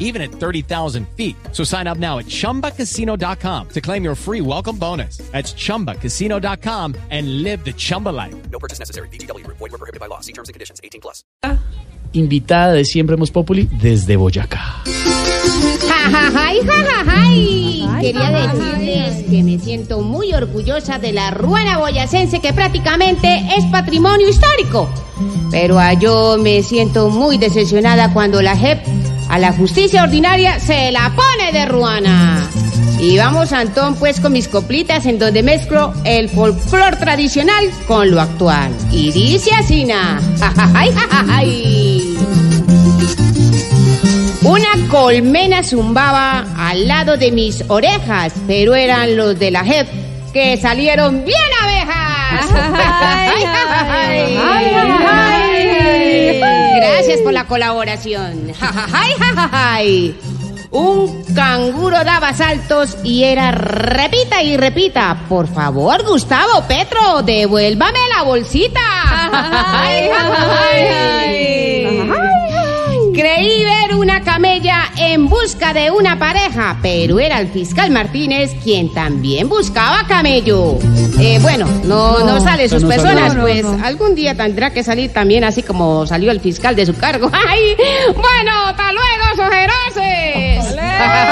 even at 30,000 feet. So sign up now at chumbacasino.com to claim your free welcome bonus. That's chumbacasino.com and live the Chumba life. No purchase necessary. BGW. Void were prohibited by law. See terms and conditions. 18 plus. invitada de Siempre Hemos Populi desde Boyacá. Jajajay, jajajay. Quería decirles que me siento muy orgullosa de la ruana boyacense que prácticamente es patrimonio histórico. Pero a yo me siento muy decepcionada cuando la JEP a la justicia ordinaria se la pone de ruana. Y vamos, Antón, pues con mis coplitas en donde mezclo el folclor tradicional con lo actual. Y dice así, na. Una colmena zumbaba al lado de mis orejas, pero eran los de la JEP que salieron bien abejas. Ay, ay, ay. Gracias por la colaboración. Un canguro daba saltos y era repita y repita. Por favor, Gustavo Petro, devuélvame la bolsita. en busca de una pareja, pero era el fiscal Martínez quien también buscaba camello. Eh, bueno, no, no, sale sus no personas, no, pues algún día tendrá que salir también así como salió el fiscal de su cargo. ¡Ay! Bueno, hasta luego, ay.